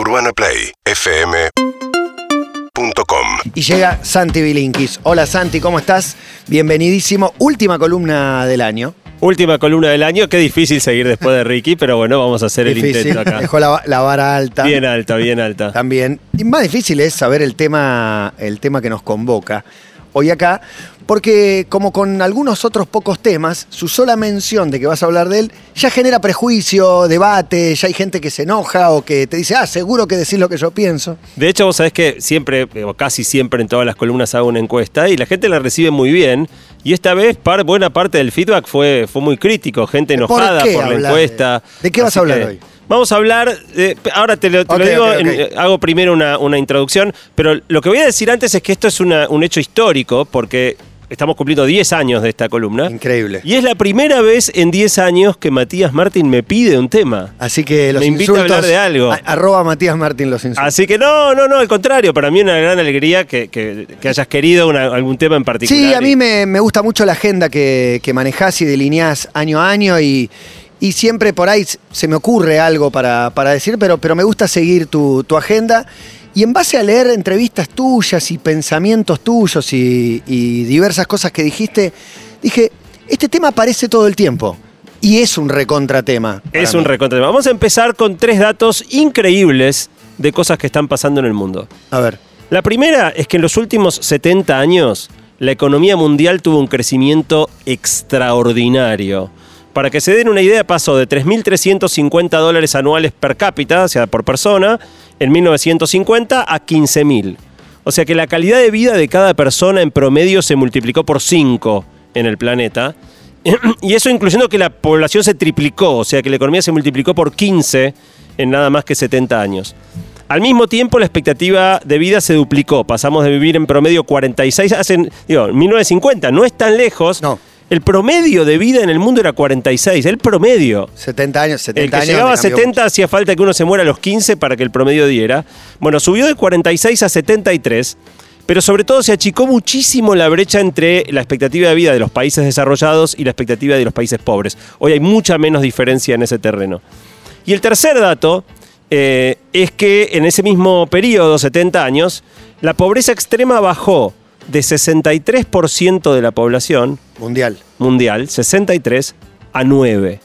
UrbanaPlayFM.com Y llega Santi Bilinkis. Hola Santi, ¿cómo estás? Bienvenidísimo. Última columna del año. Última columna del año, qué difícil seguir después de Ricky, pero bueno, vamos a hacer el intento acá. Dejó la, la vara alta. Bien alta, bien alta. También. Y más difícil es saber el tema, el tema que nos convoca hoy acá, porque como con algunos otros pocos temas, su sola mención de que vas a hablar de él ya genera prejuicio, debate, ya hay gente que se enoja o que te dice, ah, seguro que decís lo que yo pienso. De hecho, vos sabés que siempre, o casi siempre en todas las columnas hago una encuesta y la gente la recibe muy bien. Y esta vez par- buena parte del feedback fue, fue muy crítico, gente ¿Por enojada por, la de- encuesta. de qué vas a hablar que hoy? Vamos a hablar, de- ahora te lo, te lo Ok, digo, en- eh, hago primero una, una introducción, pero lo que voy a decir antes es que esto es una- un hecho histórico porque estamos cumpliendo 10 años de esta columna. Increíble. Y es la primera vez en 10 años que Matías Martín me pide un tema. Así que los Me invita a hablar de algo. a- arroba Matías Martín los insultos. Así que no, no, no, al contrario, para mí es una gran alegría que, que- que hayas querido una- algún tema en particular. Sí, a mí me, me gusta mucho la agenda que, que manejás y delineás año a año y, y siempre por ahí se me ocurre algo para, para decir, pero, pero me gusta seguir tu, tu agenda. Y en base a leer entrevistas tuyas y pensamientos tuyos y, y diversas cosas que dijiste, dije, este tema aparece todo el tiempo. Y es un recontratema. Es un mí. recontra. Vamos a empezar con tres datos increíbles de cosas que están pasando en el mundo. A ver. La primera es que en los últimos 70 años la economía mundial tuvo un crecimiento extraordinario. Para que se den una idea, pasó de 3.350 dólares anuales per cápita, o sea, por persona, en 1950 a 15.000. O sea que la calidad de vida de cada persona en promedio se multiplicó por 5 en el planeta. Y eso incluyendo que la población se triplicó, o sea que la economía se multiplicó por 15 en nada más que 70 años. Al mismo tiempo, la expectativa de vida se duplicó. Pasamos de vivir en promedio 46, hace, digo, en 1950, no es tan lejos. No. El promedio de vida en el mundo era 46, el promedio. 70 años, 70 El que años. llegaba a me cambió 70 hacía falta que uno se muera a los 15 para que el promedio diera. Bueno, subió de 46 a 73, pero sobre todo se achicó muchísimo la brecha entre la expectativa de vida de los países desarrollados y la expectativa de los países pobres. Hoy hay mucha menos diferencia en ese terreno. Y el tercer dato eh, es que en ese mismo periodo, 70 años, la pobreza extrema bajó de 63% de la población Mundial. mundial, 63 a 9.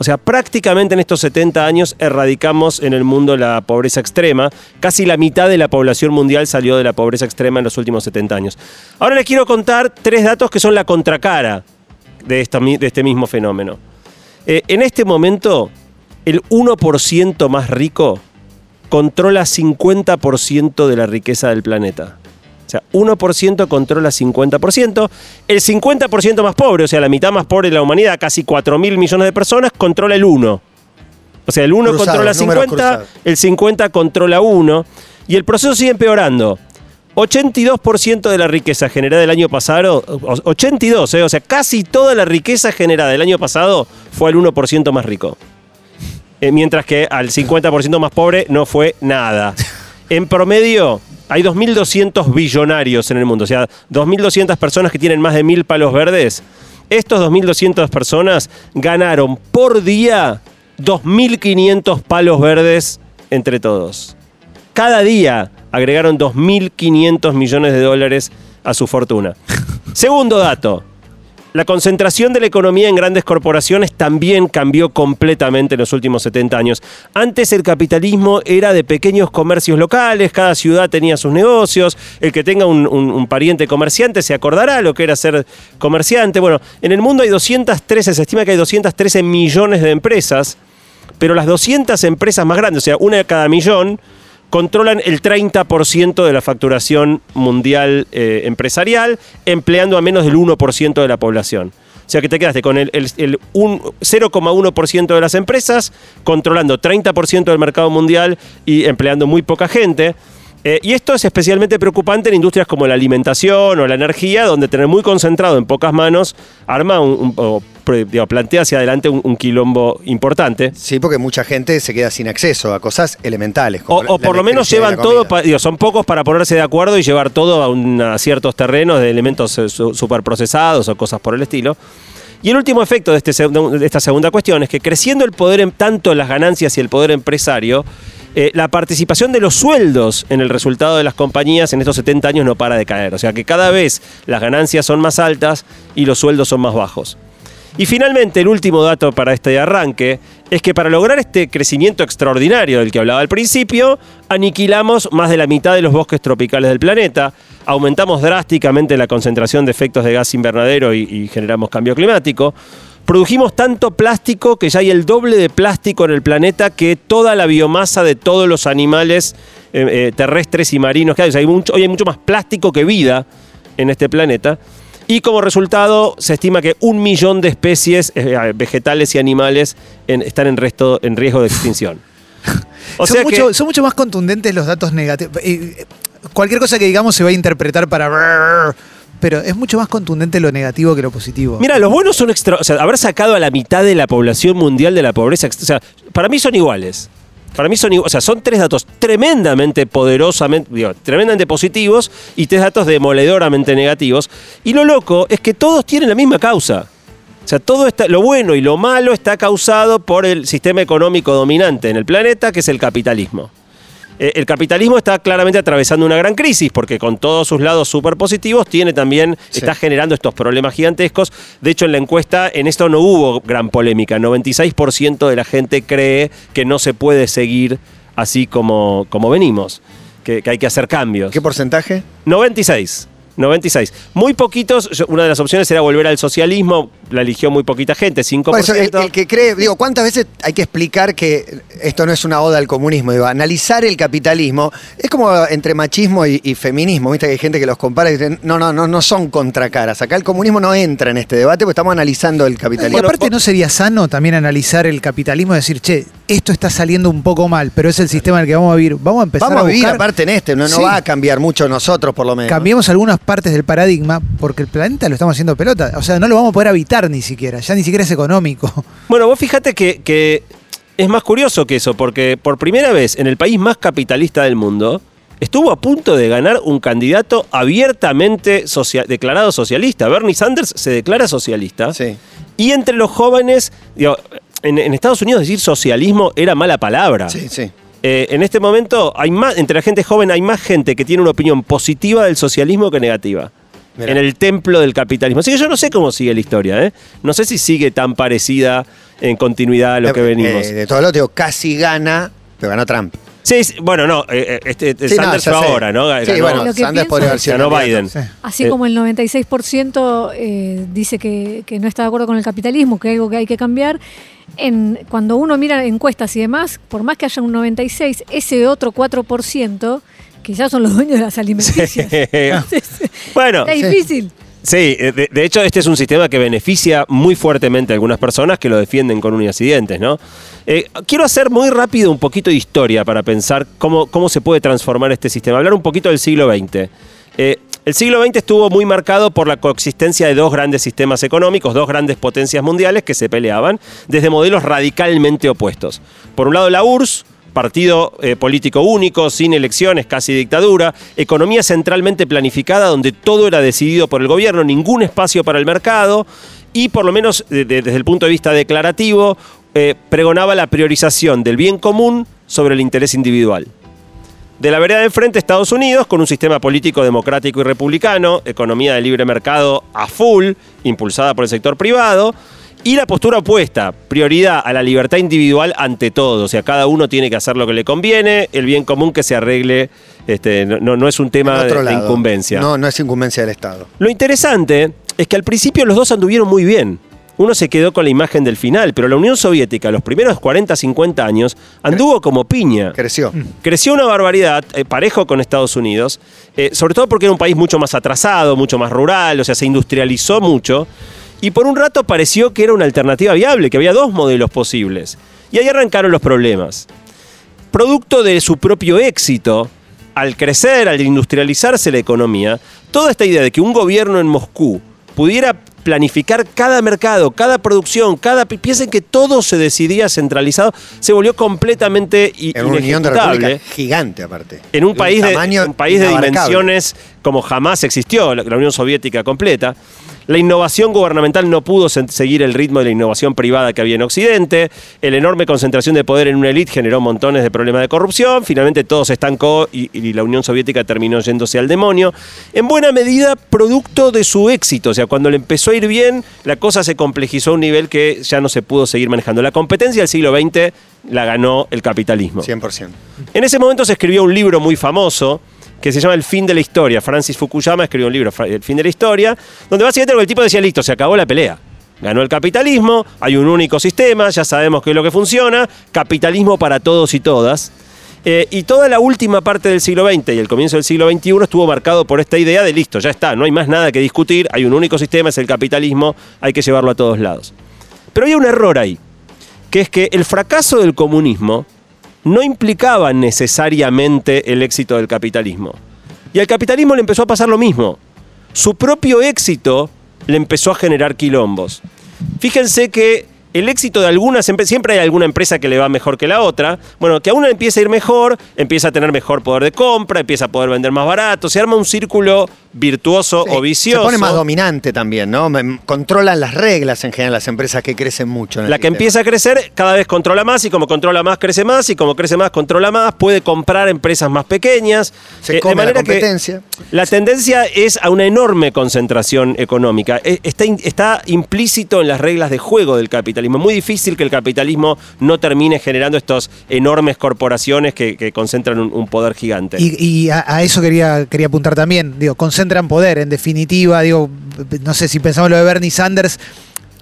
O sea, prácticamente en estos 70 años erradicamos en el mundo la pobreza extrema. Casi la mitad de la población mundial salió de la pobreza extrema en los últimos 70 años. Ahora les quiero contar tres datos que son la contracara de, esta de este mismo fenómeno. Eh, en este momento, el 1% más rico controla 50% de la riqueza del planeta. O sea, 1% controla 50%. El 50% más pobre, o sea, la mitad más pobre de la humanidad, casi 4 mil millones de personas, controla el 1. O sea, el 1 Cruzados, controla números 50, cruzados. el 50 controla 1. Y el proceso sigue empeorando. 82% de la riqueza generada el año pasado, o- 82, eh, o sea, casi toda la riqueza generada el año pasado fue al 1% más rico. Eh, mientras que al 50% más pobre no fue nada. En promedio, hay 2.200 billonarios en el mundo, o sea, 2.200 personas que tienen más de 1.000 palos verdes. Estos 2.200 personas ganaron por día 2.500 palos verdes entre todos. Cada día agregaron 2.500 millones de dólares a su fortuna. Segundo dato. La concentración de la economía en grandes corporaciones también cambió completamente en los últimos 70 años. Antes el capitalismo era de pequeños comercios locales, cada ciudad tenía sus negocios, el que tenga un, pariente comerciante se acordará lo que era ser comerciante. Bueno, en el mundo hay 213, se estima que hay 213 millones de empresas, pero las 200 empresas más grandes, o sea, una de cada millón, controlan el 30% de la facturación mundial eh, empresarial, empleando a menos del 1% de la población. O sea que te quedaste con el, el- el un- 0,1% de las empresas, controlando 30% del mercado mundial y empleando muy poca gente. Eh, y esto es especialmente preocupante en industrias como la alimentación o la energía, donde tener muy concentrado en pocas manos arma un, un- o, plantea hacia adelante un, un quilombo importante. Sí, porque mucha gente se queda sin acceso a cosas elementales. O, como o la por lo menos llevan todo, pa- digo, son pocos para ponerse de acuerdo y llevar todo a, un- a ciertos terrenos de elementos eh, su- superprocesados o cosas por el estilo. Y el último efecto de, este, de esta segunda cuestión es que creciendo el poder, en, tanto las ganancias y el poder empresario, eh, la participación de los sueldos en el resultado de las compañías en estos 70 años no para de caer. O sea que cada vez las ganancias son más altas y los sueldos son más bajos. Y finalmente, el último dato para este arranque es que para lograr este crecimiento extraordinario del que hablaba al principio, aniquilamos más de la mitad de los bosques tropicales del planeta, aumentamos drásticamente la concentración de efectos de gas invernadero y, y generamos cambio climático, produjimos tanto plástico que ya hay el doble de plástico en el planeta que toda la biomasa de todos los animales eh, eh, terrestres y marinos que hay. O sea, hay mucho- hoy hay mucho más plástico que vida en este planeta. Y como resultado, se estima que un millón de especies eh, vegetales y animales en- están en, resto, en riesgo de extinción. O son, sea mucho, que, son mucho más contundentes los datos negativos. Eh, Cualquier cosa que digamos se va a interpretar para... Pero es mucho más contundente lo negativo que lo positivo. mira, los buenos son extra. O sea, haber sacado a la mitad de la población mundial de la pobreza. O sea, para mí son iguales. Para mí son iguales. O sea, son tres datos tremendamente poderosamente, digo, tremendamente positivos y tres datos demoledoramente negativos. Y lo loco es que todos tienen la misma causa. O sea, todo está, lo bueno y lo malo está causado por el sistema económico dominante en el planeta, que es el capitalismo. Eh, el capitalismo está claramente atravesando una gran crisis porque con todos sus lados súper positivos tiene también, Sí. está generando estos problemas gigantescos. De hecho, en la encuesta en esto no hubo gran polémica. 96% de la gente cree que no se puede seguir así como, como venimos, que, que hay que hacer cambios. ¿Qué porcentaje? 96. 96. Muy poquitos, yo- una de las opciones era volver al socialismo, la eligió muy poquita gente, 5%. Por eso, el, el que cree, digo, ¿cuántas veces hay que explicar que esto no es una oda al comunismo? Digo, analizar el capitalismo es como entre machismo y, y feminismo, viste que hay gente que los compara y dicen, no, no, no, no son contracaras. Acá el comunismo no entra en este debate porque estamos analizando el y capitalismo. aparte no sería sano también analizar el capitalismo y decir, che, esto está saliendo un poco mal, pero es el sistema en el que vamos a vivir. Vamos a empezar Vamos a vivir buscar- aparte en este, no, no Sí. va a cambiar mucho nosotros por lo menos. Cambiemos algunas partes del paradigma porque el planeta lo estamos haciendo pelota. O sea, no lo vamos a poder habitar ni siquiera. Ya ni siquiera es económico. Bueno, vos fíjate que, que es más curioso que eso, porque por primera vez en el país más capitalista del mundo, estuvo a punto de ganar un candidato abiertamente socia- declarado socialista. Bernie Sanders se declara socialista. Sí. Y entre los jóvenes, digo, en, en Estados Unidos decir socialismo era mala palabra. Sí, sí. Eh, en este momento, hay más, entre la gente joven hay más gente que tiene una opinión positiva del socialismo que negativa. Mirá. En el templo del capitalismo. Así que yo no sé cómo sigue la historia, ¿eh? No sé si sigue tan parecida en continuidad a lo que Eh, venimos. eh, de todos los digo, casi gana, pero ganó Trump. Sí, sí, bueno, no, eh, eh, este, este Sí, no, Sanders ya fue sé. ahora, ¿no? Sí, Ganó- bueno, Lo que Sanders pienso podría haber es- sido Ganó candidato. Biden. Sí. Así Eh. como el 96% eh, dice que, que no está de acuerdo con el capitalismo, que es algo que hay que cambiar, en, cuando uno mira encuestas y demás, por más que haya un 96, ese otro 4%, que ya son los dueños de las alimenticias. Entonces, bueno, está difícil. Sí, eh, de, hecho este es un sistema que beneficia muy fuertemente a algunas personas que lo defienden con uñas y dientes, ¿no? Eh, quiero hacer muy rápido un poquito de historia para pensar cómo, cómo se puede transformar este sistema. Hablar un poquito del siglo XX. Eh, el siglo XX estuvo muy marcado por la coexistencia de dos grandes sistemas económicos, dos grandes potencias mundiales que se peleaban desde modelos radicalmente opuestos. Por un lado la URSS, partido eh, político único, sin elecciones, casi dictadura, economía centralmente planificada donde todo era decidido por el gobierno, ningún espacio para el mercado y por lo menos de- de- desde el punto de vista declarativo eh, pregonaba la priorización del bien común sobre el interés individual. De la vereda de enfrente, Estados Unidos, con un sistema político democrático y republicano, economía de libre mercado a full, impulsada por el sector privado, y la postura opuesta, prioridad a la libertad individual ante todo. O sea, cada uno tiene que hacer lo que le conviene, el bien común que se arregle, este, no, no- es un tema de, otro de incumbencia. No, no es incumbencia del Estado. Lo interesante es que al principio los dos anduvieron muy bien. Uno se quedó con la imagen del final, pero la Unión Soviética, los primeros 40, 50 años, anduvo como piña. Creció. Creció una barbaridad, eh, parejo con Estados Unidos, eh, sobre todo porque era un país mucho más atrasado, mucho más rural, o sea, se industrializó mucho. Y por un rato pareció que era una alternativa viable, que había dos modelos posibles. Y ahí arrancaron los problemas. Producto de su propio éxito, al crecer, al industrializarse la economía, toda esta idea de que un gobierno en Moscú pudiera planificar cada mercado, cada producción, cada... pi- Piensen que todo se decidía centralizado, se volvió completamente En una unión de repúblicas gigante, aparte. en un país, de, un país de dimensiones como jamás existió, la Unión Soviética completa. La innovación gubernamental no pudo se- seguir el ritmo de la innovación privada que había en Occidente. La enorme concentración de poder en una élite generó montones de problemas de corrupción. Finalmente todo se estancó y, y la Unión Soviética terminó yéndose al demonio. En buena medida, producto de su éxito. O sea, cuando le empezó a ir bien, la cosa se complejizó a un nivel que ya no se pudo seguir manejando. La competencia del siglo XX la ganó el capitalismo. 100%. En ese momento se escribió un libro muy famoso que se llama El fin de la historia. Francis Fukuyama escribió un libro, El fin de la historia, donde básicamente el tipo decía, listo, se acabó la pelea. Ganó el capitalismo, hay un único sistema, ya sabemos qué es lo que funciona, capitalismo para todos y todas. Eh, y toda la última parte del siglo XX y el comienzo del siglo XXI estuvo marcado por esta idea de listo, ya está, no hay más nada que discutir, hay un único sistema, es el capitalismo, hay que llevarlo a todos lados. Pero hay un error ahí, que es que el fracaso del comunismo no implicaba necesariamente el éxito del capitalismo. Y al capitalismo le empezó a pasar lo mismo. Su propio éxito le empezó a generar quilombos. Fíjense que el éxito de algunas empresas, siempre hay alguna empresa que le va mejor que la otra. Bueno, que a una empieza a ir mejor, empieza a tener mejor poder de compra, empieza a poder vender más barato, se arma un círculo virtuoso Sí, o vicioso. Se pone más dominante también, ¿no? Controlan las reglas en general las empresas que crecen mucho. La que sistema. empieza a crecer cada vez controla más y como controla más crece más y como crece más controla más, puede comprar empresas más pequeñas. Se Eh, come la que competencia. la tendencia es a una enorme concentración económica. Eh, Está, está implícito en las reglas de juego del capitalismo. Es muy difícil que el capitalismo no termine generando estas enormes corporaciones que, que concentran un, un poder gigante. Y, y a, a eso quería, quería apuntar también. Digo, concentran poder, en definitiva. Digo, no sé si pensamos lo de Bernie Sanders,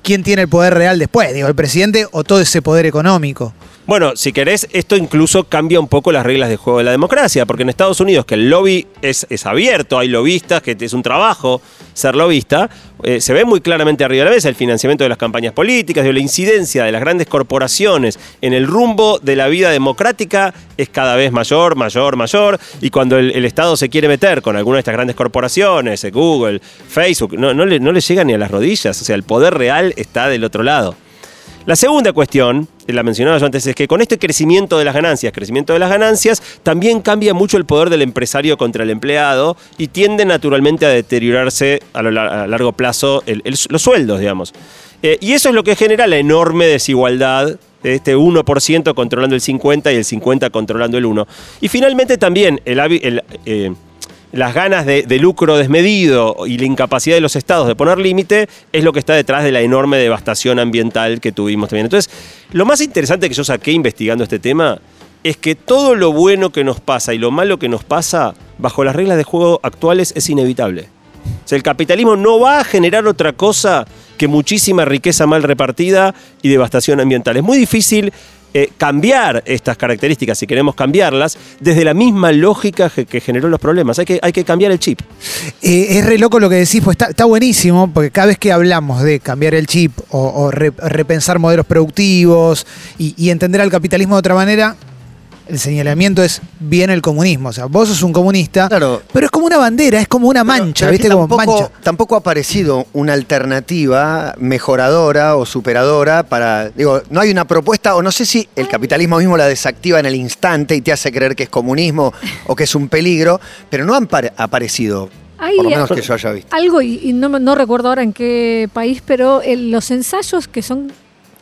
¿quién tiene el poder real después? Digo, ¿el presidente o todo ese poder económico? Bueno, si querés, esto incluso cambia un poco las reglas de juego de la democracia, porque en Estados Unidos, que el lobby es, es abierto, hay lobistas, que es un trabajo ser lobista, eh, se ve muy claramente arriba de la mesa el financiamiento de las campañas políticas, digo, la incidencia de las grandes corporaciones en el rumbo de la vida democrática es cada vez mayor, mayor, mayor, y cuando el, el Estado se quiere meter con alguna de estas grandes corporaciones, eh, Google, Facebook, no, no le, no le llega ni a las rodillas, o sea, el poder real está del otro lado. La segunda cuestión, la mencionaba yo antes, es que con este crecimiento de las ganancias, crecimiento de las ganancias, también cambia mucho el poder del empresario contra el empleado y tiende naturalmente a deteriorarse a, lo largo plazo los sueldos, digamos. Eh, y eso es lo que genera la enorme desigualdad, este 1% controlando el 50 y el 50 controlando el 1. Y finalmente también el, eh, las ganas de, lucro desmedido y la incapacidad de los estados de poner límite es lo que está detrás de la enorme devastación ambiental que tuvimos también. Entonces, lo más interesante que yo saqué investigando este tema es que todo lo bueno que nos pasa y lo malo que nos pasa bajo las reglas de juego actuales es inevitable. O sea, el capitalismo no va a generar otra cosa que muchísima riqueza mal repartida y devastación ambiental. Es muy difícil eh, cambiar estas características, si queremos cambiarlas, desde la misma lógica que, generó los problemas. Hay que, hay que cambiar el chip. Eh, es re loco lo que decís, pues está, está buenísimo, porque cada vez que hablamos de cambiar el chip o, o re- repensar modelos productivos y, y entender al capitalismo de otra manera, el señalamiento es bien el comunismo. O sea, vos sos un comunista, Claro. pero es como una bandera, es como una mancha, Pero ¿viste? Como tampoco, mancha. tampoco ha aparecido una alternativa mejoradora o superadora para. Digo, no hay una propuesta, o no sé si el capitalismo mismo la desactiva en el instante y te hace creer que es comunismo o que es un peligro, pero no han pare- aparecido, Hay por lo menos que yo haya visto. algo, y, y no, me- no recuerdo ahora en qué país, pero el- los ensayos que son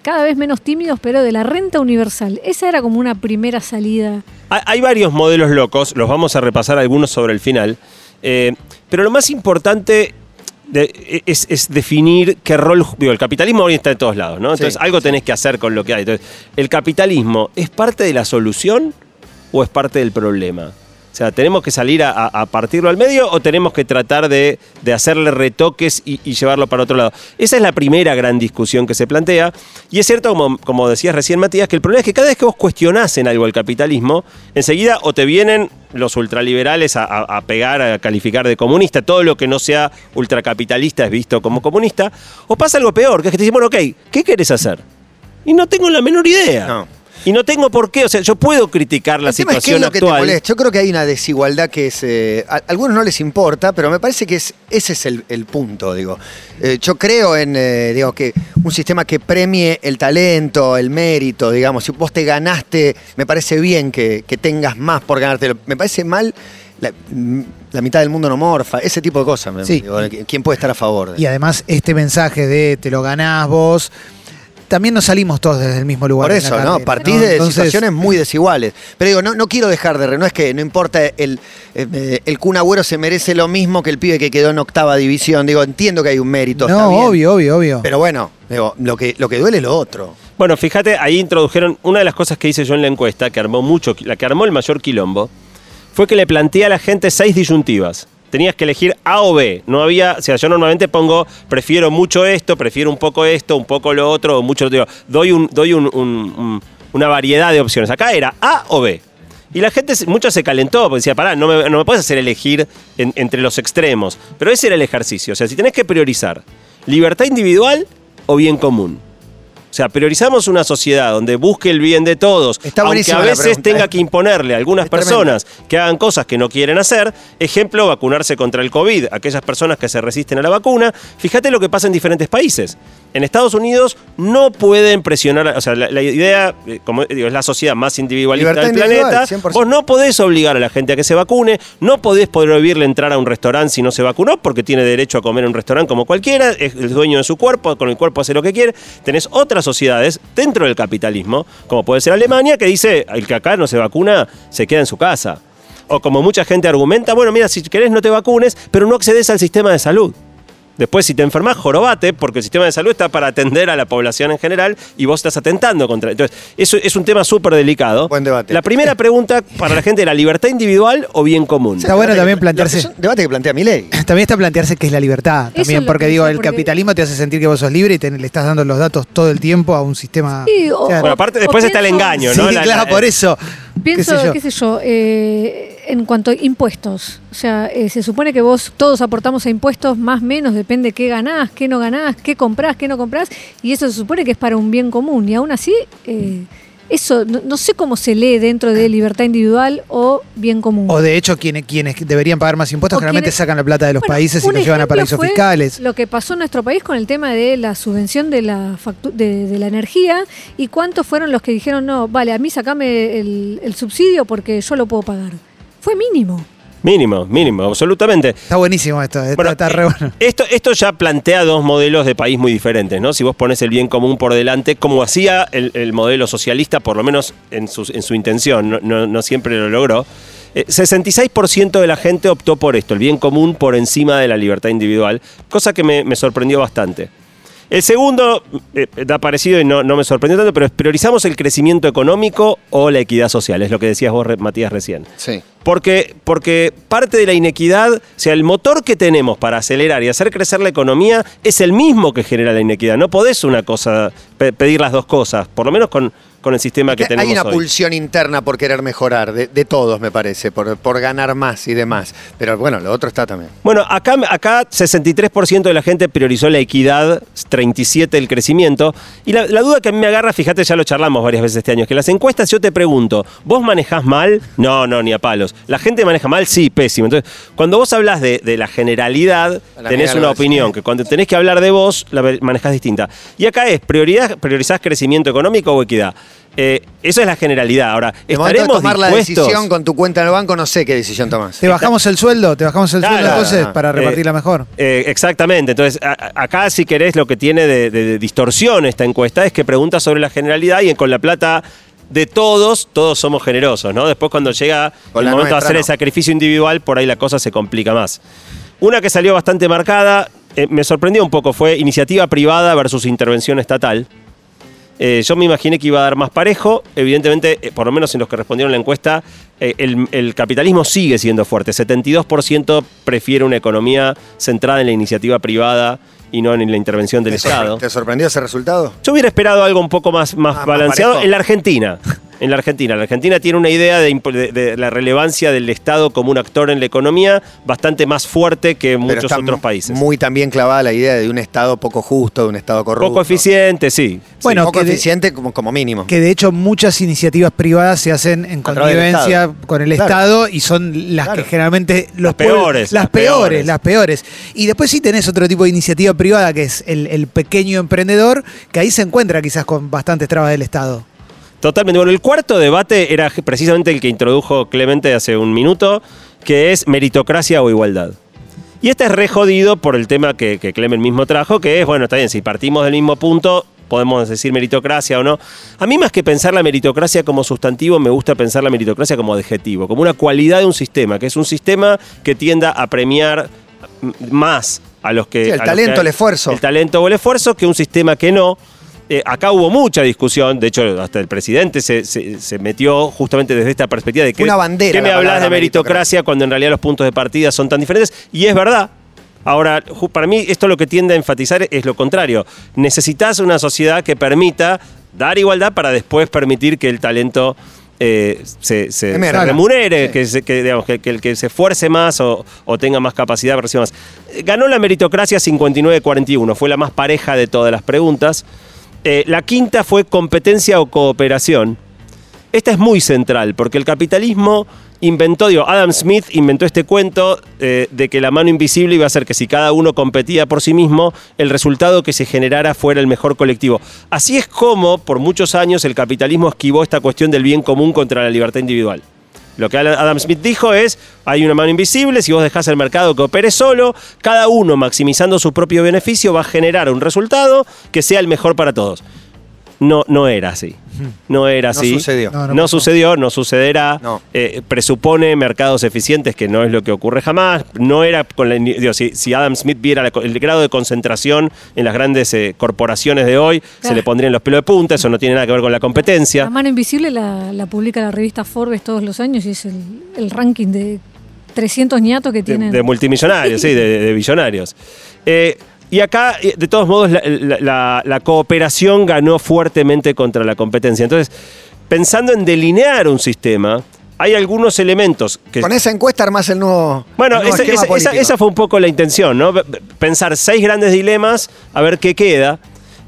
cada vez menos tímidos, pero de la renta universal. Esa era como una primera salida. Hay, hay varios modelos locos, los vamos a repasar algunos sobre el final, eh, pero lo más importante de- es, es definir qué rol... Digo, el capitalismo hoy está en todos lados, ¿no? Entonces Sí, algo tenés que hacer con lo que hay. Entonces, ¿el capitalismo es parte de la solución o es parte del problema? O sea, ¿tenemos que salir a, partirlo al medio o tenemos que tratar de, de hacerle retoques y, llevarlo para otro lado? Esa es la primera gran discusión que se plantea. Y es cierto, como, como decías recién, Matías, que el problema es que cada vez que vos cuestionás en algo el capitalismo, enseguida o te vienen los ultraliberales a pegar, a calificar de comunista, todo lo que no sea ultracapitalista es visto como comunista, o pasa algo peor, que es que te dicen, bueno, ok, ¿qué querés hacer? Y no tengo la menor idea. No. Y no tengo por qué, o sea, yo puedo criticar la El es situación es lo que te actual. molesta. Yo creo que hay una desigualdad que es. eh, a, algunos no les importa, pero me parece que es, ese es el, el punto, digo. Eh, yo creo en eh, digo, que un sistema que premie el talento, el mérito, digamos. Si vos te ganaste, me parece bien que, que tengas más por ganarte. Me parece mal la, la mitad del mundo no morfa, ese tipo de cosas. me- Sí. digo, ¿Quién puede estar a favor? de- Y además este mensaje de te lo ganás vos, también nos salimos todos desde el mismo lugar. Por eso, ¿no? carrera, Partís ¿no? de Entonces, situaciones muy desiguales. Pero digo, no, no quiero dejar de re, no es que no importa el, eh, el Kun Agüero se merece lo mismo que el pibe que quedó en octava división. Digo, entiendo que hay un mérito. está No, bien. obvio, obvio, obvio. Pero bueno, digo, lo que, lo que duele es lo otro. Bueno, fíjate, ahí introdujeron una de las cosas que hice yo en la encuesta, que armó mucho, la que armó el mayor quilombo, fue que le planteé a la gente seis disyuntivas. Tenías que elegir A o B. No había, o sea, yo normalmente pongo, prefiero mucho esto, prefiero un poco esto, un poco lo otro, mucho digo, doy un, doy un- un- un- una variedad de opciones. Acá era A o B. Y la gente, mucho se calentó, porque decía, pará, no me, no me puedes hacer elegir en- entre los extremos. Pero ese era el ejercicio. O sea, si tenés que priorizar libertad individual o bien común. O sea, priorizamos una sociedad donde busque el bien de todos, Está aunque a veces tenga ¿eh? que imponerle a algunas personas que hagan cosas que no quieren hacer. Ejemplo, vacunarse contra el COVID, aquellas personas que se resisten a la vacuna. Fíjate lo que pasa en diferentes países. En Estados Unidos no pueden presionar, o sea, la, la idea, eh, como digo, es la sociedad más individualista Libertad del planeta. 100%. Vos no podés obligar a la gente a que se vacune, no podés prohibirle entrar a un restaurante si no se vacunó, porque tiene derecho a comer en un restaurante como cualquiera, es el dueño de su cuerpo, con el cuerpo hace lo que quiere. Tenés otras sociedades dentro del capitalismo, como puede ser Alemania, que dice, el que acá no se vacuna, se queda en su casa. O como mucha gente argumenta, bueno, mira, si querés no te vacunes, pero no accedes al sistema de salud. Después, si te enfermas, jorobate, porque el sistema de salud está para atender a la población en general y vos estás atentando contra. Entonces, eso es un tema súper delicado. Buen debate. La primera pregunta para la gente era: ¿libertad individual o bien común? Está bueno también plantearse- Es un debate que plantea mi ley. También está plantearse qué es la libertad. También, porque que digo, yo, el porque- capitalismo te hace sentir que vos sos libre y te- le estás dando los datos todo el tiempo a un sistema. Sí, o- Bueno, aparte, después está el engaño, Sí, ¿no? La- claro, la- por eso. Pienso, qué sé yo. eh, en cuanto a impuestos. O sea, eh, se supone que vos todos aportamos a impuestos, más o menos, depende qué ganás, qué no ganás, qué comprás, qué no comprás, y eso se supone que es para un bien común. Y aún así, eh, eso no, no sé cómo se lee dentro de libertad individual o bien común. O de hecho, quienes, quienes deberían pagar más impuestos generalmente sacan la plata de los Bueno, países y los llevan a paraísos fue fiscales. Lo que pasó en nuestro país con el tema de la subvención de la, de, de la energía y cuántos fueron los que dijeron, no, vale, a mí sacame el, el subsidio porque yo lo puedo pagar. Fue mínimo. Mínimo, mínimo, absolutamente. Está buenísimo esto, está, Bueno, está re eh, bueno. Esto, esto ya plantea dos modelos de país muy diferentes, ¿no? Si vos pones el bien común por delante, como hacía el, el modelo socialista, por lo menos en su, en su intención, no, no- no siempre lo logró. eh, 66% de la gente optó por esto, el bien común por encima de la libertad individual, cosa que me, me sorprendió bastante. El segundo eh, da parecido y no, no me sorprendió tanto, pero es priorizamos el crecimiento económico o la equidad social, es lo que decías vos, Matías, recién. Sí. Porque, porque parte de la inequidad, o sea, el motor que tenemos para acelerar y hacer crecer la economía es el mismo que genera la inequidad. No podés una cosa, pe- pedir las dos cosas, por lo menos con, con el sistema que, tenemos Hay una hoy. pulsión interna por querer mejorar, de, de todos me parece, por, por ganar más y demás. Pero bueno, lo otro está también. Bueno, acá, acá 63% de la gente priorizó la equidad, 37% el crecimiento. Y la, la duda que a mí me agarra, fíjate, ya lo charlamos varias veces este año, es que las encuestas yo te pregunto, ¿vos manejás mal? No, no, ni a palos. ¿La gente maneja mal? Sí, pésimo. Entonces, cuando vos hablas de, de la generalidad, la tenés una opinión, que cuando tenés que hablar de vos, la manejás distinta. Y acá es, prioridad, ¿priorizás crecimiento económico o equidad? Eh, eso es la generalidad. Ahora, De momento de ¿estaremos tomar la dispuestos? decisión con tu cuenta en el banco, no sé qué decisión tomás. ¿Te bajamos el sueldo? ¿Te bajamos el Claro, sueldo entonces no, para eh, repartirla mejor? Eh, exactamente. Entonces, a- acá si querés lo que tiene de, de- de distorsión esta encuesta es que pregunta sobre la generalidad y con la plata de todos, todos somos generosos, ¿no? Después cuando llega Con el la momento de hacer no. el sacrificio individual, por ahí la cosa se complica más. Una que salió bastante marcada, eh, me sorprendió un poco, fue iniciativa privada versus intervención estatal. Eh, yo me imaginé que iba a dar más parejo. Evidentemente, eh, por lo menos en los que respondieron la encuesta, eh, el, el capitalismo sigue siendo fuerte. 72% prefiere una economía centrada en la iniciativa privada y no en la intervención del ¿Te sorpre- Estado. ¿Te sorprendió ese resultado? Yo hubiera esperado algo un poco más, más Ah, balanceado en la Argentina. En la Argentina. La Argentina tiene una idea de, impo- de- de la relevancia del Estado como un actor en la economía bastante más fuerte que Pero muchos está otros países. Muy también clavada la idea de un Estado poco justo, de un Estado corrupto. Poco eficiente, sí. Bueno, Sí, poco que de- eficiente como, como mínimo. Que de hecho muchas iniciativas privadas se hacen en connivencia con el Claro. Estado y son las Claro. que generalmente los Las peores, Las, las peores, peores. las peores. Y después sí tenés otro tipo de iniciativa privada que es el, el pequeño emprendedor, que ahí se encuentra quizás con bastantes trabas del Estado. Totalmente. Bueno, el cuarto debate era precisamente el que introdujo Clemente hace un minuto. que es meritocracia o igualdad. Y este es re jodido por el tema que, que Clemen mismo trajo, que es, bueno, está bien, si partimos del mismo punto, podemos decir meritocracia o no. A mí más que pensar la meritocracia como sustantivo, me gusta pensar la meritocracia como adjetivo, como una cualidad de un sistema, que es un sistema que tienda a premiar más a los que... Sí, el a talento, que- el esfuerzo. El talento o el esfuerzo que un sistema que no. Eh, acá hubo mucha discusión, de hecho hasta el presidente se, se- se metió justamente desde esta perspectiva de que Una bandera ¿qué me la hablas de meritocracia cuando en realidad los puntos de partida son tan diferentes? Y es verdad. Ahora, para mí esto lo que tiende a enfatizar es lo contrario. Necesitas una sociedad que permita dar igualdad para después permitir que el talento eh, se, se- remunere, Sí. que, se- que, digamos, que- que el que se esfuerce más o, o tenga más capacidad, reciba más. Eh, Ganó la meritocracia 59-41, fue la más pareja de todas las preguntas. Eh, la quinta fue competencia o cooperación. Esta es muy central, porque el capitalismo inventó, digo, Adam Smith inventó este cuento eh, de que la mano invisible iba a hacer que si cada uno competía por sí mismo, el resultado que se generara fuera el mejor colectivo. Así es como, por muchos años, el capitalismo esquivó esta cuestión del bien común contra la libertad individual. Lo que Adam Smith dijo es, hay una mano invisible, si vos dejás el mercado que opere solo, cada uno maximizando su propio beneficio va a generar un resultado que sea el mejor para todos. No, no era así. No era No así. sucedió. No, No, no sucedió, no sucederá. No. Eh, presupone mercados eficientes, que no es lo que ocurre jamás. No era con la, digo, si, si Adam Smith viera la el grado de concentración en las grandes eh, corporaciones de hoy, se le pondrían los pelos de punta. Eso no tiene nada que ver con la competencia. La mano invisible la, la publica la revista Forbes todos los años y es el, el ranking de 300 ñatos que de, tienen. de multimillonarios, sí, de, de billonarios. Eh, y acá, eh, de todos modos, la, la- la- la cooperación ganó fuertemente contra la competencia. Entonces, pensando en delinear un sistema, hay algunos elementos que... Con esa encuesta armás el nuevo, Bueno, el nuevo esa, esa- esa- político. esa fue un poco la intención, ¿no? Pensar seis grandes dilemas, a ver qué queda.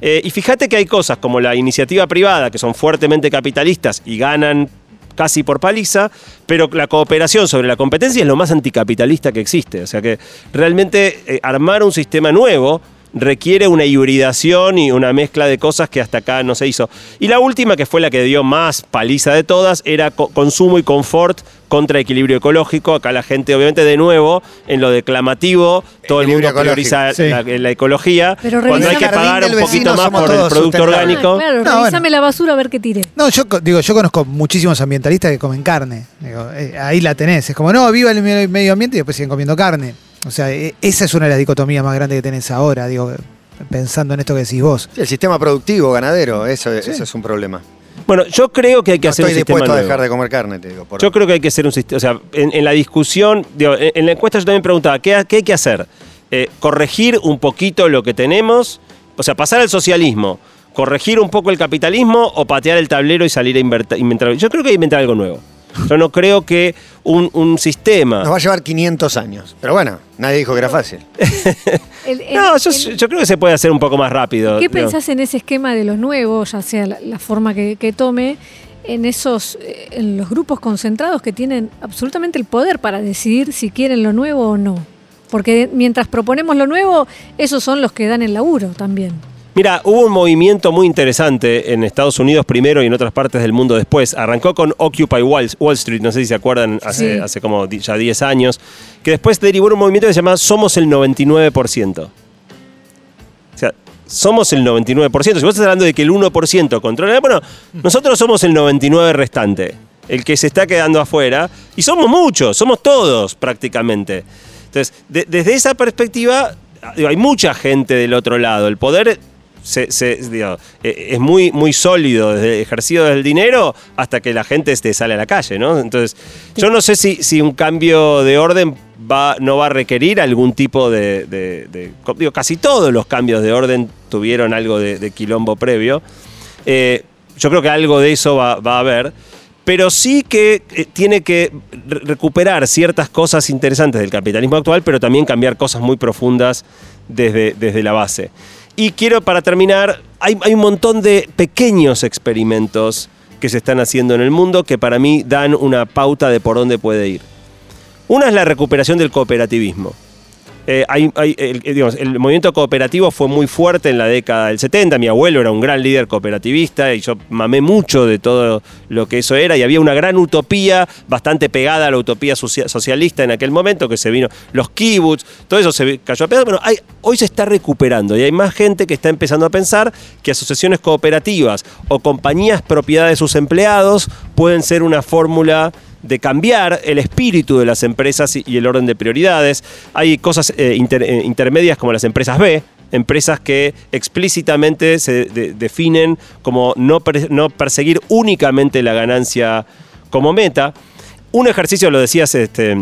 Eh, y fíjate que hay cosas como la iniciativa privada, que son fuertemente capitalistas y ganan casi por paliza, pero la cooperación sobre la competencia es lo más anticapitalista que existe. O sea que realmente eh, armar un sistema nuevo requiere una hibridación y una mezcla de cosas que hasta acá no se hizo. Y la última, que fue la que dio más paliza de todas, era co- consumo y confort contra equilibrio ecológico. Acá la gente, obviamente, de nuevo, en lo declamativo, todo el mundo prioriza ecológico. la, la ecología. Pero cuando hay que pagar un poquito más por el producto orgánico. Ah, claro, No, revísame bueno. la basura a ver qué tiré. No, yo digo, yo conozco muchísimos ambientalistas que comen carne. Digo, eh, ahí la tenés. Es como, no, viva el me- medio ambiente y después siguen comiendo carne. O sea, eh, esa es una de las dicotomías más grandes que tenés ahora, digo, pensando en esto que decís vos. Sí, el sistema productivo, ganadero, eso, eso es un problema. Bueno, yo creo que hay que No hacer estoy un sistema dispuesto a dejar de comer carne, te digo. por- Yo creo que hay que hacer un sistema. O sea, en, en la discusión, digo, en, en la encuesta yo también preguntaba, ¿qué, qué hay que hacer? Eh, ¿Corregir un poquito lo que tenemos? O sea, pasar al socialismo, corregir un poco el capitalismo o patear el tablero y salir a inventar. Yo creo que hay que inventar algo nuevo. Yo no creo que un, un sistema. Nos va a llevar 500 años. Pero bueno, nadie dijo que era fácil. El- el- no, yo, el- yo creo que se puede hacer un poco más rápido. ¿Qué pensás en ese esquema de los nuevos, ya sea la, la forma que, que tome, en esos, eh, en los grupos concentrados que tienen absolutamente el poder para decidir si quieren lo nuevo o no? Porque mientras proponemos lo nuevo, esos son los que dan el laburo también. Mira, hubo un movimiento muy interesante en Estados Unidos primero y en otras partes del mundo después. Arrancó con Occupy Wall, Wall Street, no sé si se acuerdan, hace, Sí. hace como ya 10 años, que después derivó en un movimiento que se llama Somos el 99%. O sea, somos el 99%. Si vos estás hablando de que el 1% controla, bueno, nosotros somos el 99% restante, el que se está quedando afuera, y somos muchos, somos todos prácticamente. Entonces, de- desde esa perspectiva, digo, hay mucha gente del otro lado. El poder se- se- digo, eh, es muy, muy sólido, desde ejercido del dinero hasta que la gente este, sale a la calle, ¿no? Entonces, yo no sé si, si un cambio de orden va, no va a requerir algún tipo de, de- de- digo, casi todos los cambios de orden tuvieron algo de, de quilombo previo. Eh, yo creo que algo de eso va, va a haber. Pero sí que eh, tiene que re- recuperar ciertas cosas interesantes del capitalismo actual, pero también cambiar cosas muy profundas desde, desde la base. Y quiero, para terminar, hay, hay un montón de pequeños experimentos que se están haciendo en el mundo que para mí dan una pauta de por dónde puede ir. Una es la recuperación del cooperativismo. Eh, eh, el movimiento cooperativo fue muy fuerte en la década del 70. Mi abuelo era un gran líder cooperativista y yo mamé mucho de todo lo que eso era. Y había una gran utopía, bastante pegada a la utopía socia- socialista en aquel momento, que se vino los kibbutz, todo eso se cayó a pedazos. Bueno, hay- hoy se está recuperando y hay más gente que está empezando a pensar que asociaciones cooperativas o compañías propiedad de sus empleados pueden ser una fórmula de cambiar el espíritu de las empresas y- el orden de prioridades. Hay cosas eh, eh, intermedias como las empresas B, empresas que explícitamente se de- definen como no, no perseguir únicamente la ganancia como meta. Un ejercicio, lo decías este,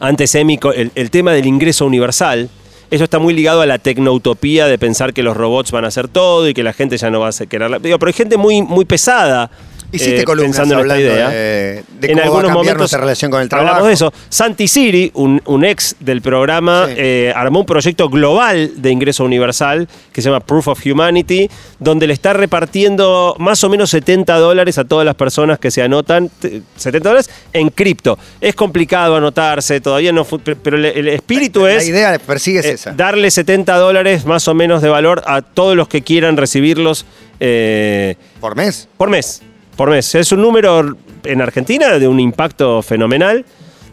antes, Emi, el, el tema del ingreso universal. Eso está muy ligado a la tecnoutopía de pensar que los robots van a hacer todo y que la gente ya no va a querer. Pero hay gente muy, muy pesada. Hiciste eh, columnas pensando en esta idea. de, de cómo va a nuestra relación con el trabajo. Hablamos de eso. Santi Siri, un, un ex del programa, Sí. eh, armó un proyecto global de ingreso universal que se llama Proof of Humanity, donde le está repartiendo más o menos 70 dólares a todas las personas que se anotan, t- 70 dólares en cripto. Es complicado anotarse, todavía no, pero el, el espíritu La es idea persigue es eh, esa. darle 70 dólares más o menos de valor a todos los que quieran recibirlos. eh, ¿Por mes? por mes. Por mes. Es un número en Argentina de un impacto fenomenal.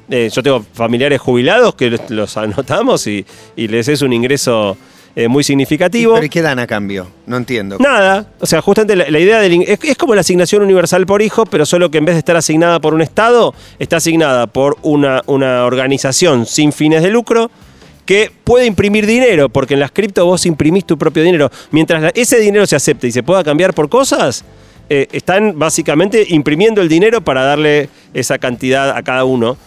Eh, yo tengo familiares jubilados que los, anotamos y, y les es un ingreso eh, muy significativo. ¿Pero y qué dan a cambio? No entiendo. Nada, o sea, justamente la, la idea del es, es como la asignación universal por hijo, pero solo que en vez de estar asignada por un Estado, está asignada por una, una organización sin fines de lucro que puede imprimir dinero, porque en las cripto vos imprimís tu propio dinero. Mientras ese dinero se acepte y se pueda cambiar por cosas, eh, están básicamente imprimiendo el dinero para darle esa cantidad a cada uno.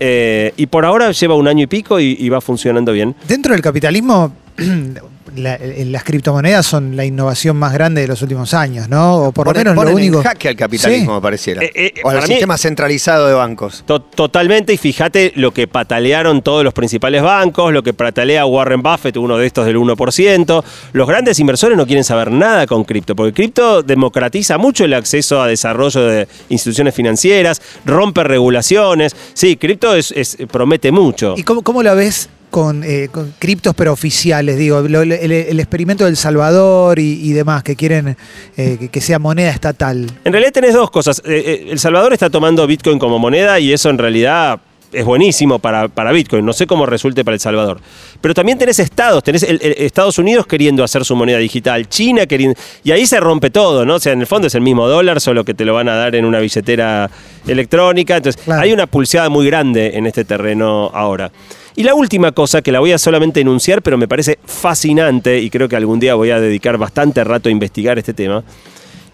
Eh, y por ahora lleva un año y pico y- y va funcionando bien. Dentro del capitalismo, la- las criptomonedas son la innovación más grande de los últimos años, ¿no? O por lo Ponen- menos lo único. en jaque al capitalismo, Sí. me pareciera. Eh, eh, o al para mí- sistema centralizado de bancos. To- Totalmente, y fíjate lo que patalearon todos los principales bancos, lo que patalea Warren Buffett, uno de estos del 1%. Los grandes inversores no quieren saber nada con cripto, porque cripto democratiza mucho el acceso a desarrollo de instituciones financieras, rompe regulaciones. Sí, cripto es, es- promete mucho. ¿Y cómo, cómo la ves con, eh, con criptos pero oficiales? Digo, el, experimento del Salvador y, demás, que quieren eh, que, sea moneda estatal. En realidad tenés dos cosas. Eh, El Salvador está tomando Bitcoin como moneda y eso en realidad es buenísimo para, para Bitcoin. No sé cómo resulte para El Salvador. Pero también tenés estados. Tenés el- el Estados Unidos queriendo hacer su moneda digital, China queriendo... Y ahí se rompe todo, ¿no? O sea, en el fondo es el mismo dólar, solo que te lo van a dar en una billetera electrónica. Entonces, Claro. hay una pulseada muy grande en este terreno ahora. Y la última cosa, que la voy a solamente enunciar, pero me parece fascinante y creo que algún día voy a dedicar bastante rato a investigar este tema,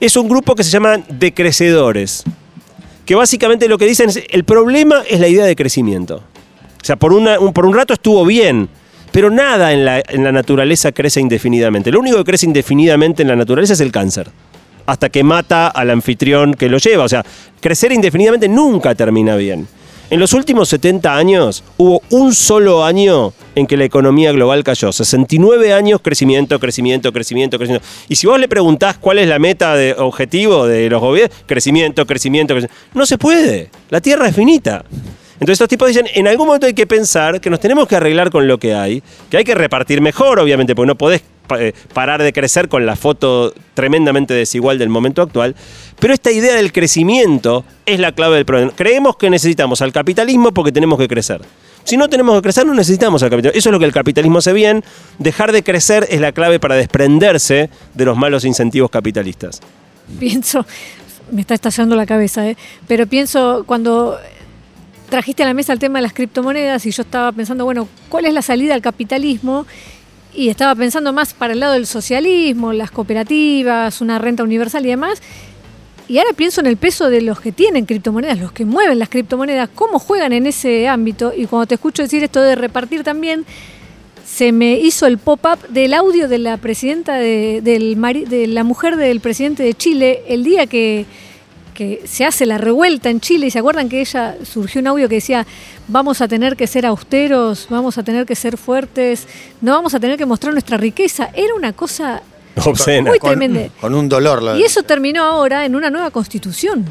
es un grupo que se llama decrecedores, que básicamente lo que dicen es, el problema es la idea de crecimiento. O sea, por, una- un, por un rato estuvo bien, pero nada en la, en la naturaleza crece indefinidamente. Lo único que crece indefinidamente en la naturaleza es el cáncer. Hasta que mata al anfitrión que lo lleva. O sea, crecer indefinidamente nunca termina bien. En los últimos 70 años hubo un solo año en que la economía global cayó. 69 años crecimiento, crecimiento, crecimiento, crecimiento. Y si vos le preguntás cuál es la meta de objetivo de los gobiernos, crecimiento, crecimiento, crecimiento. No se puede. La Tierra es finita. Entonces estos tipos dicen, en algún momento hay que pensar que nos tenemos que arreglar con lo que hay, que hay que repartir mejor, obviamente, porque no podés parar de crecer con la foto tremendamente desigual del momento actual. Pero esta idea del crecimiento es la clave del problema. Creemos que necesitamos al capitalismo porque tenemos que crecer. Si no tenemos que crecer, no necesitamos al capitalismo. Eso es lo que el capitalismo hace bien. Dejar de crecer es la clave para desprenderse de los malos incentivos capitalistas. pienso, me está estallando la cabeza, ¿eh? pero pienso cuando trajiste a la mesa el tema de las criptomonedas y yo estaba pensando, bueno, ¿cuál es la salida al capitalismo? Y estaba pensando más para el lado del socialismo, las cooperativas, una renta universal y demás. Y ahora pienso en el peso de los que tienen criptomonedas, los que mueven las criptomonedas, cómo juegan en ese ámbito. Y cuando te escucho decir esto de repartir también, se me hizo el pop-up del audio de la presidenta de, del de la mujer del presidente de Chile el día que, que se hace la revuelta en Chile y se acuerdan que ella surgió un audio que decía vamos a tener que ser austeros, vamos a tener que ser fuertes, no vamos a tener que mostrar nuestra riqueza. Era una cosa Obscena. muy Con, tremenda. con un dolor. lo- Y eso terminó ahora en una nueva constitución.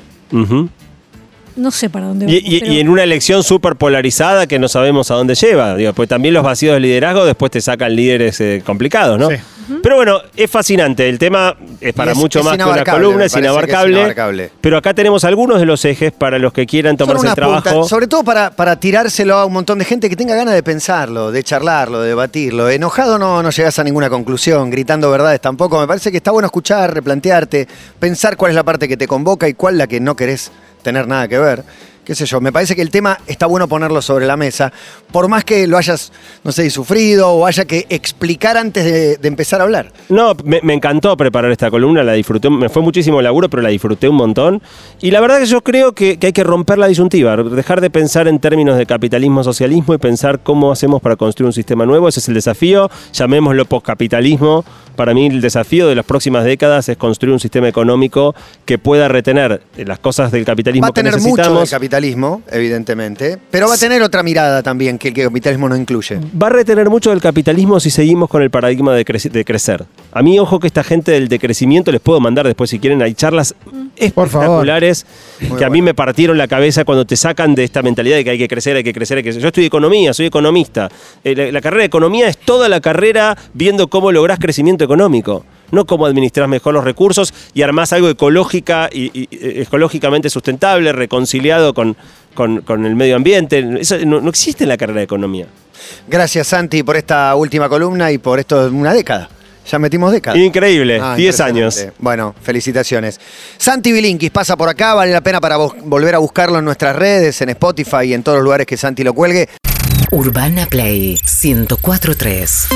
No sé para dónde Y, vamos, y- pero- y en una elección súper polarizada que no sabemos a dónde lleva. Digo, pues también los vacíos de liderazgo después te sacan líderes eh, complicados, ¿no? Sí. Pero bueno, es fascinante. El tema es para es- mucho es más que una columna, es inabarcable. Pero acá tenemos algunos de los ejes para los que quieran tomarse el trabajo. punta, sobre todo para, para tirárselo a un montón de gente que tenga ganas de pensarlo, de charlarlo, de debatirlo. Enojado no, no llegas a ninguna conclusión, gritando verdades tampoco. Me parece que está bueno escuchar, replantearte, pensar cuál es la parte que te convoca y cuál la que no querés tener nada que ver. Qué sé yo, me parece que el tema está bueno ponerlo sobre la mesa, por más que lo hayas, no sé, sufrido o haya que explicar antes de, de empezar a hablar. No, me, me encantó preparar esta columna, la disfruté, me fue muchísimo laburo, pero la disfruté un montón. Y la verdad que yo creo que, que hay que romper la disyuntiva, dejar de pensar en términos de capitalismo-socialismo y pensar cómo hacemos para construir un sistema nuevo. Ese es el desafío, llamémoslo postcapitalismo. Para mí el desafío de las próximas décadas es construir un sistema económico que pueda retener las cosas del capitalismo Va a tener que mucho del necesitamos. Capitalismo, evidentemente, pero va a tener otra mirada también que el capitalismo no incluye. Va a retener mucho del capitalismo si seguimos con el paradigma de, crecer. A mí, ojo que esta gente del decrecimiento les puedo mandar después si quieren. Hay charlas Por favor. espectaculares que a mí me partieron la cabeza cuando te sacan de esta mentalidad de que hay que crecer, hay que crecer, hay que crecer. Yo estudio economía, soy economista. Eh, la, la carrera de economía es toda la carrera viendo cómo lográs crecimiento económico. No cómo administrás mejor los recursos y armás algo ecológica y, y- y- ecológicamente sustentable, reconciliado con, con- con el medio ambiente. Eso no, no existe en la carrera de economía. Gracias, Santi, por esta última columna y por esto de una década. Ya metimos década. Increíble, Ah, 10 años. impresionante. Bueno, felicitaciones. Santi Bilinkis pasa por acá, vale la pena para vos volver a buscarlo en nuestras redes, en Spotify y en todos los lugares que Santi lo cuelgue. Urbana Play 1043.